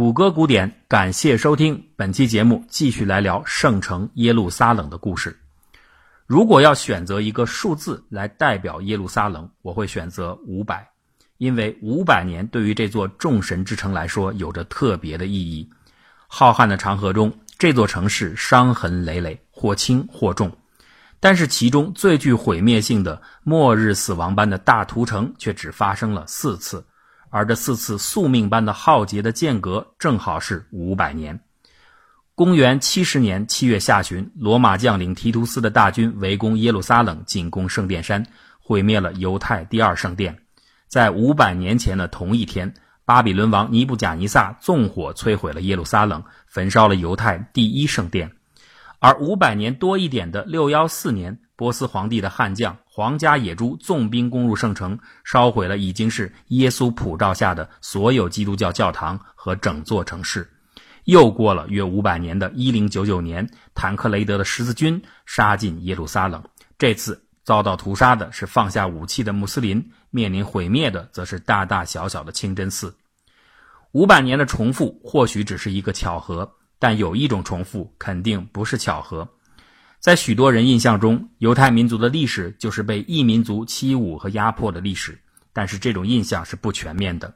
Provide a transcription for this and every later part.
谷歌古典，感谢收听本期节目，继续来聊圣城耶路撒冷的故事。如果要选择一个数字来代表耶路撒冷，我会选择五百，因为五百年对于这座众神之城来说有着特别的意义。浩瀚的长河中，这座城市伤痕累累，或轻或重，但是其中最具毁灭性的末日死亡般的大屠城却只发生了四次。而这四次宿命般的浩劫的间隔，正好是五百年。公元七十年七月下旬，罗马将领提图斯的大军围攻耶路撒冷，进攻圣殿山，毁灭了犹太第二圣殿。在五百年前的同一天，巴比伦王尼布贾尼撒纵火摧毁了耶路撒冷，焚烧了犹太第一圣殿。而五百年多一点的六幺四年。波斯皇帝的悍将皇家野猪纵兵攻入圣城，烧毁了已经是耶稣普照下的所有基督教教堂和整座城市。又过了约五百年的一零九九年，坦克雷德的十字军杀进耶路撒冷。这次遭到屠杀的是放下武器的穆斯林，面临毁灭的则是大大小小的清真寺。五百年的重复或许只是一个巧合，但有一种重复肯定不是巧合。在许多人印象中，犹太民族的历史就是被异民族欺侮和压迫的历史。但是这种印象是不全面的。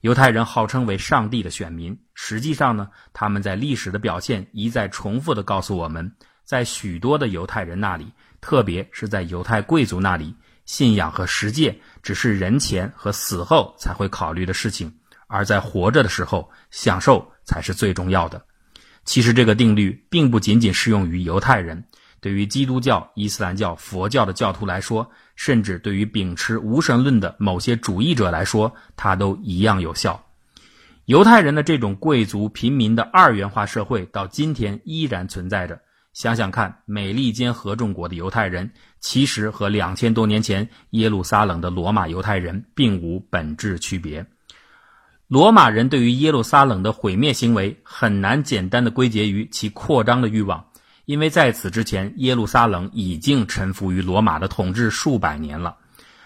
犹太人号称为上帝的选民，实际上呢，他们在历史的表现一再重复地告诉我们，在许多的犹太人那里，特别是在犹太贵族那里，信仰和实践只是人前和死后才会考虑的事情，而在活着的时候，享受才是最重要的。其实这个定律并不仅仅适用于犹太人，对于基督教、伊斯兰教、佛教的教徒来说，甚至对于秉持无神论的某些主义者来说，它都一样有效。犹太人的这种贵族平民的二元化社会到今天依然存在着。想想看，美利坚合众国的犹太人，其实和两千多年前耶路撒冷的罗马犹太人并无本质区别。罗马人对于耶路撒冷的毁灭行为很难简单的归结于其扩张的欲望，因为在此之前，耶路撒冷已经臣服于罗马的统治数百年了。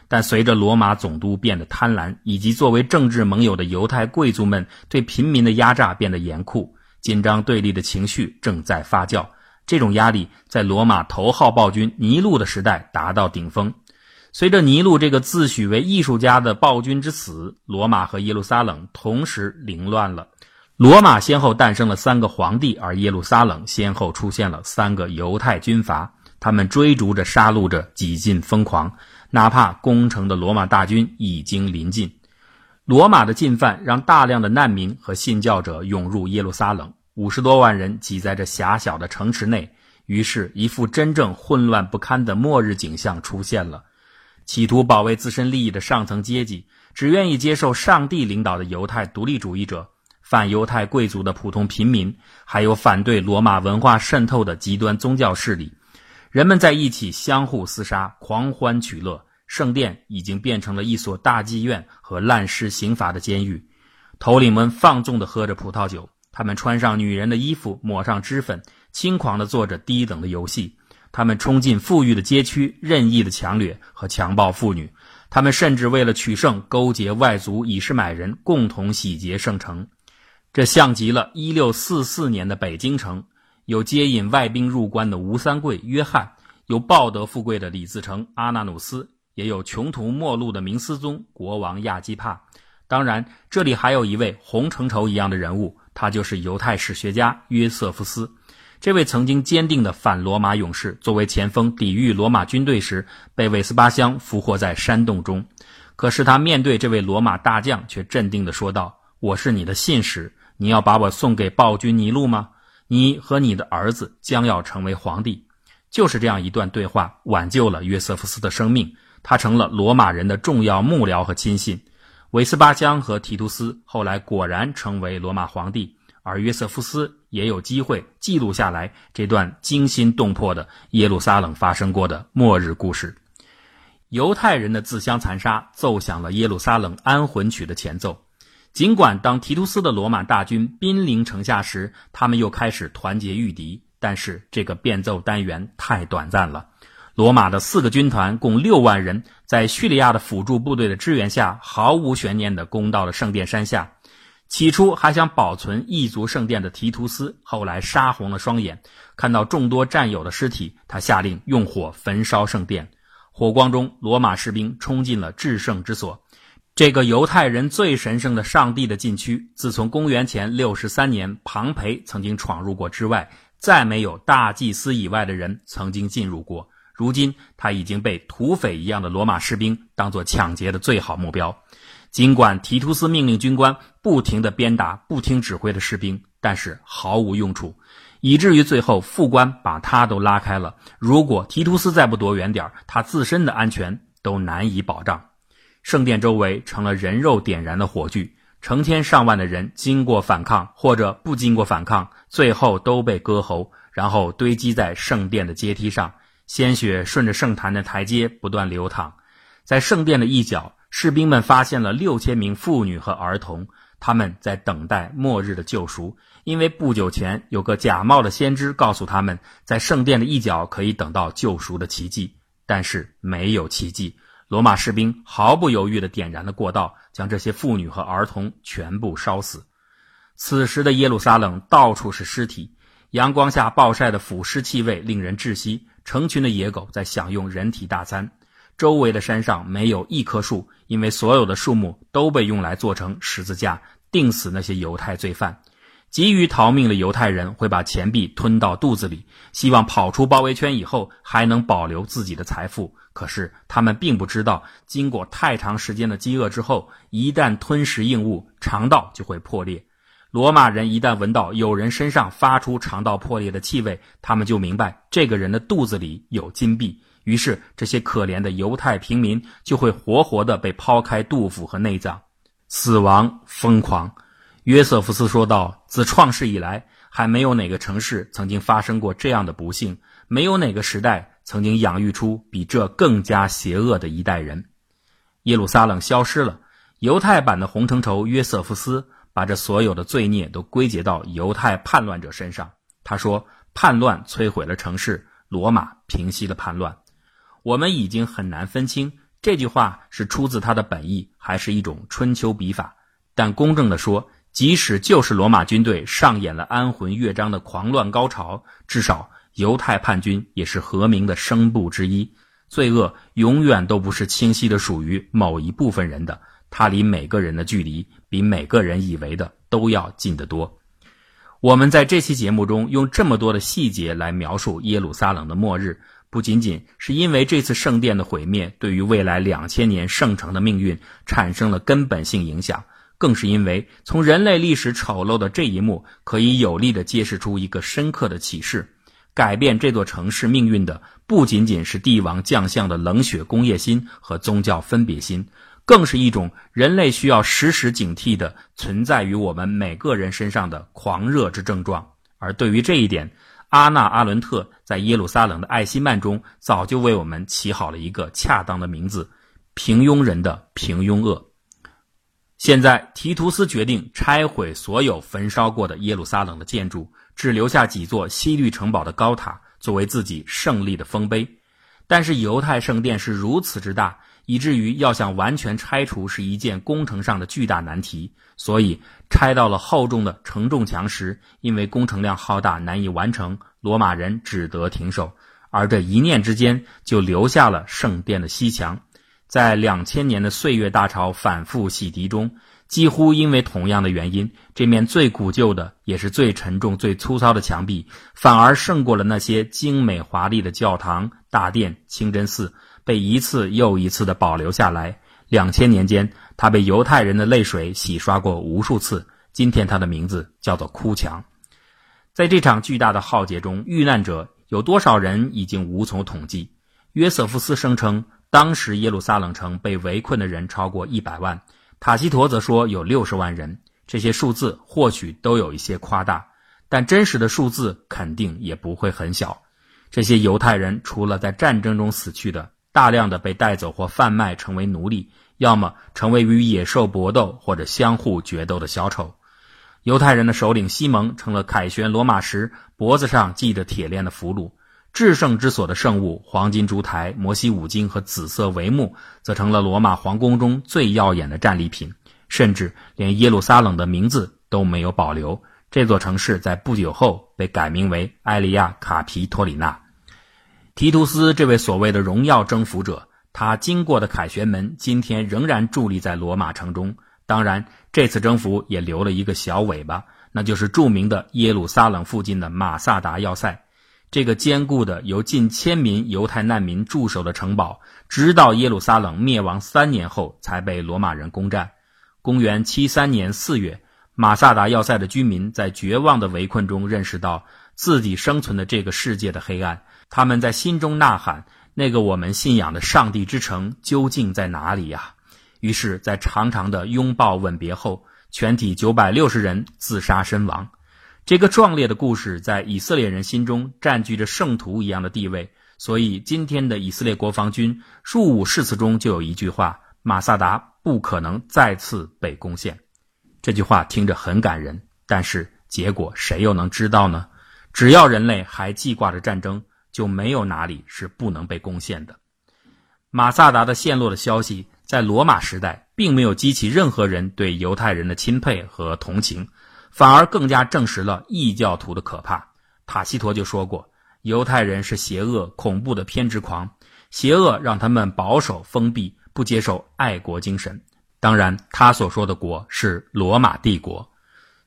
但随着罗马总督变得贪婪，以及作为政治盟友的犹太贵族们对平民的压榨变得严酷，紧张对立的情绪正在发酵。这种压力在罗马头号暴君尼禄的时代达到顶峰。随着尼禄这个自诩为艺术家的暴君之死，罗马和耶路撒冷同时凌乱了。罗马先后诞生了三个皇帝，而耶路撒冷先后出现了三个犹太军阀，他们追逐着、杀戮着，几近疯狂。哪怕攻城的罗马大军已经临近，罗马的进犯让大量的难民和信教者涌入耶路撒冷，五十多万人挤在这狭小的城池内，于是，一副真正混乱不堪的末日景象出现了。企图保卫自身利益的上层阶级，只愿意接受上帝领导的犹太独立主义者，反犹太贵族的普通平民，还有反对罗马文化渗透的极端宗教势力，人们在一起相互厮杀，狂欢取乐。圣殿已经变成了一所大妓院和滥施刑罚的监狱。头领们放纵地喝着葡萄酒，他们穿上女人的衣服，抹上脂粉，轻狂地做着低等的游戏。他们冲进富裕的街区，任意的强掠和强暴妇女。他们甚至为了取胜，勾结外族以势买人，共同洗劫圣城。这像极了1644年的北京城，有接引外宾入关的吴三桂约翰，有抱得富贵的李自成阿纳努斯，也有穷途末路的明思宗国王亚基帕。当然，这里还有一位红成绸一样的人物，他就是犹太史学家约瑟夫斯。这位曾经坚定的反罗马勇士，作为前锋抵御罗马军队时，被韦斯巴乡俘获在山洞中。可是他面对这位罗马大将，却镇定地说道：“我是你的信使，你要把我送给暴君尼禄吗？你和你的儿子将要成为皇帝。”就是这样一段对话，挽救了约瑟夫斯的生命。他成了罗马人的重要幕僚和亲信。韦斯巴乡和提图斯后来果然成为罗马皇帝。而约瑟夫斯也有机会记录下来这段惊心动魄的耶路撒冷发生过的末日故事。犹太人的自相残杀奏响了耶路撒冷安魂曲的前奏。尽管当提图斯的罗马大军兵临城下时，他们又开始团结御敌，但是这个变奏单元太短暂了。罗马的四个军团共六万人，在叙利亚的辅助部队的支援下，毫无悬念地攻到了圣殿山下。起初还想保存异族圣殿的提图斯，后来杀红了双眼，看到众多战友的尸体，他下令用火焚烧圣殿。火光中，罗马士兵冲进了至圣之所，这个犹太人最神圣的上帝的禁区，自从公元前六十三年庞培曾经闯入过之外，再没有大祭司以外的人曾经进入过。如今，他已经被土匪一样的罗马士兵当作抢劫的最好目标。尽管提图斯命令军官不停地鞭打不听指挥的士兵，但是毫无用处，以至于最后副官把他都拉开了。如果提图斯再不躲远点他自身的安全都难以保障。圣殿周围成了人肉点燃的火炬，成千上万的人经过反抗或者不经过反抗，最后都被割喉，然后堆积在圣殿的阶梯上，鲜血顺着圣坛的台阶不断流淌，在圣殿的一角。士兵们发现了六千名妇女和儿童，他们在等待末日的救赎，因为不久前有个假冒的先知告诉他们，在圣殿的一角可以等到救赎的奇迹，但是没有奇迹。罗马士兵毫不犹豫地点燃了过道，将这些妇女和儿童全部烧死。此时的耶路撒冷到处是尸体，阳光下暴晒的腐尸气味令人窒息，成群的野狗在享用人体大餐。周围的山上没有一棵树，因为所有的树木都被用来做成十字架，钉死那些犹太罪犯。急于逃命的犹太人会把钱币吞到肚子里，希望跑出包围圈以后还能保留自己的财富。可是他们并不知道，经过太长时间的饥饿之后，一旦吞食硬物，肠道就会破裂。罗马人一旦闻到有人身上发出肠道破裂的气味，他们就明白这个人的肚子里有金币。于是，这些可怜的犹太平民就会活活的被抛开肚腹和内脏，死亡疯狂。约瑟夫斯说道：“自创世以来，还没有哪个城市曾经发生过这样的不幸，没有哪个时代曾经养育出比这更加邪恶的一代人。”耶路撒冷消失了，犹太版的红橙绸约瑟夫斯把这所有的罪孽都归结到犹太叛乱者身上。他说：“叛乱摧毁了城市，罗马平息了叛乱。”我们已经很难分清这句话是出自他的本意，还是一种春秋笔法。但公正地说，即使就是罗马军队上演了安魂乐章的狂乱高潮，至少犹太叛军也是和鸣的声部之一。罪恶永远都不是清晰的属于某一部分人的，它离每个人的距离比每个人以为的都要近得多。我们在这期节目中用这么多的细节来描述耶路撒冷的末日。不仅仅是因为这次圣殿的毁灭对于未来两千年圣城的命运产生了根本性影响，更是因为从人类历史丑陋的这一幕，可以有力地揭示出一个深刻的启示：改变这座城市命运的不仅仅是帝王将相的冷血工业心和宗教分别心，更是一种人类需要时时警惕的存在于我们每个人身上的狂热之症状。而对于这一点，阿纳阿伦特在耶路撒冷的爱希曼中，早就为我们起好了一个恰当的名字：平庸人的平庸恶。现在，提图斯决定拆毁所有焚烧过的耶路撒冷的建筑，只留下几座西律城堡的高塔作为自己胜利的丰碑。但是，犹太圣殿是如此之大。以至于要想完全拆除是一件工程上的巨大难题，所以拆到了厚重的承重墙时，因为工程量浩大难以完成，罗马人只得停手。而这一念之间，就留下了圣殿的西墙。在两千年的岁月大潮反复洗涤中，几乎因为同样的原因，这面最古旧的也是最沉重、最粗糙的墙壁，反而胜过了那些精美华丽的教堂、大殿、清真寺。被一次又一次的保留下来。两千年间，他被犹太人的泪水洗刷过无数次。今天，他的名字叫做哭墙。在这场巨大的浩劫中，遇难者有多少人已经无从统计。约瑟夫斯声称，当时耶路撒冷城被围困的人超过一百万。塔西佗则说有六十万人。这些数字或许都有一些夸大，但真实的数字肯定也不会很小。这些犹太人除了在战争中死去的，大量的被带走或贩卖成为奴隶，要么成为与野兽搏斗或者相互决斗的小丑。犹太人的首领西蒙成了凯旋罗马时脖子上系着铁链的俘虏。至圣之所的圣物——黄金烛台、摩西五经和紫色帷幕，则成了罗马皇宫中最耀眼的战利品。甚至连耶路撒冷的名字都没有保留。这座城市在不久后被改名为埃利亚卡皮托里纳。提图斯这位所谓的荣耀征服者，他经过的凯旋门今天仍然伫立在罗马城中。当然，这次征服也留了一个小尾巴，那就是著名的耶路撒冷附近的马萨达要塞。这个坚固的由近千名犹太难民驻守的城堡，直到耶路撒冷灭亡三年后才被罗马人攻占。公元七三年四月，马萨达要塞的居民在绝望的围困中认识到自己生存的这个世界的黑暗。他们在心中呐喊：“那个我们信仰的上帝之城究竟在哪里呀？”于是，在长长的拥抱吻别后，全体九百六十人自杀身亡。这个壮烈的故事在以色列人心中占据着圣徒一样的地位。所以，今天的以色列国防军入伍誓词中就有一句话：“马萨达不可能再次被攻陷。”这句话听着很感人，但是结果谁又能知道呢？只要人类还记挂着战争。就没有哪里是不能被攻陷的。马萨达的陷落的消息，在罗马时代并没有激起任何人对犹太人的钦佩和同情，反而更加证实了异教徒的可怕。塔西佗就说过，犹太人是邪恶、恐怖的偏执狂，邪恶让他们保守、封闭，不接受爱国精神。当然，他所说的国是罗马帝国。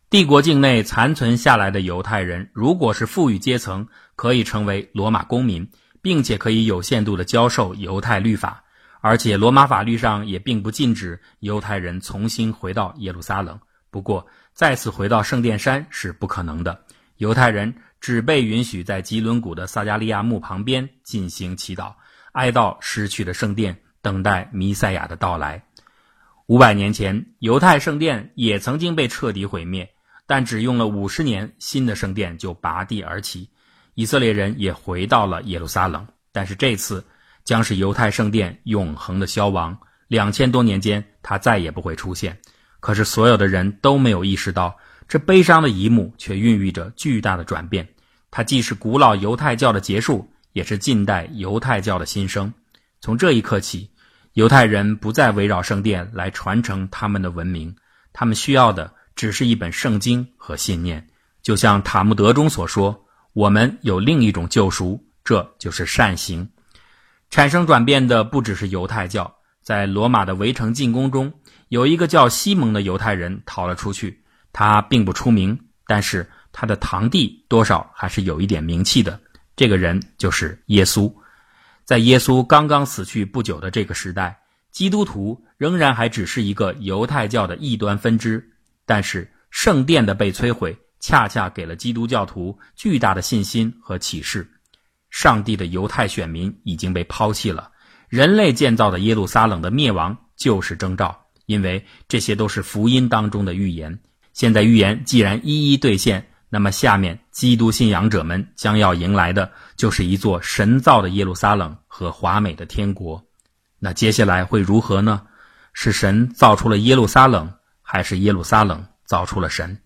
帝国境内残存下来的犹太人，如果是富裕阶层，可以成为罗马公民，并且可以有限度的教授犹太律法，而且罗马法律上也并不禁止犹太人重新回到耶路撒冷。不过，再次回到圣殿山是不可能的。犹太人只被允许在吉伦谷的撒加利亚墓旁边进行祈祷，哀悼失去的圣殿，等待弥赛亚的到来。五百年前，犹太圣殿也曾经被彻底毁灭。但只用了五十年，新的圣殿就拔地而起，以色列人也回到了耶路撒冷。但是这次将是犹太圣殿永恒的消亡，两千多年间它再也不会出现。可是所有的人都没有意识到，这悲伤的一幕却孕育着巨大的转变。它既是古老犹太教的结束，也是近代犹太教的新生。从这一刻起，犹太人不再围绕圣殿来传承他们的文明，他们需要的。只是一本圣经和信念，就像塔木德中所说：“我们有另一种救赎，这就是善行。”产生转变的不只是犹太教，在罗马的围城进攻中，有一个叫西蒙的犹太人逃了出去。他并不出名，但是他的堂弟多少还是有一点名气的。这个人就是耶稣。在耶稣刚刚死去不久的这个时代，基督徒仍然还只是一个犹太教的异端分支。但是圣殿的被摧毁，恰恰给了基督教徒巨大的信心和启示。上帝的犹太选民已经被抛弃了，人类建造的耶路撒冷的灭亡就是征兆，因为这些都是福音当中的预言。现在预言既然一一兑现，那么下面基督信仰者们将要迎来的就是一座神造的耶路撒冷和华美的天国。那接下来会如何呢？是神造出了耶路撒冷？还是耶路撒冷造出了神。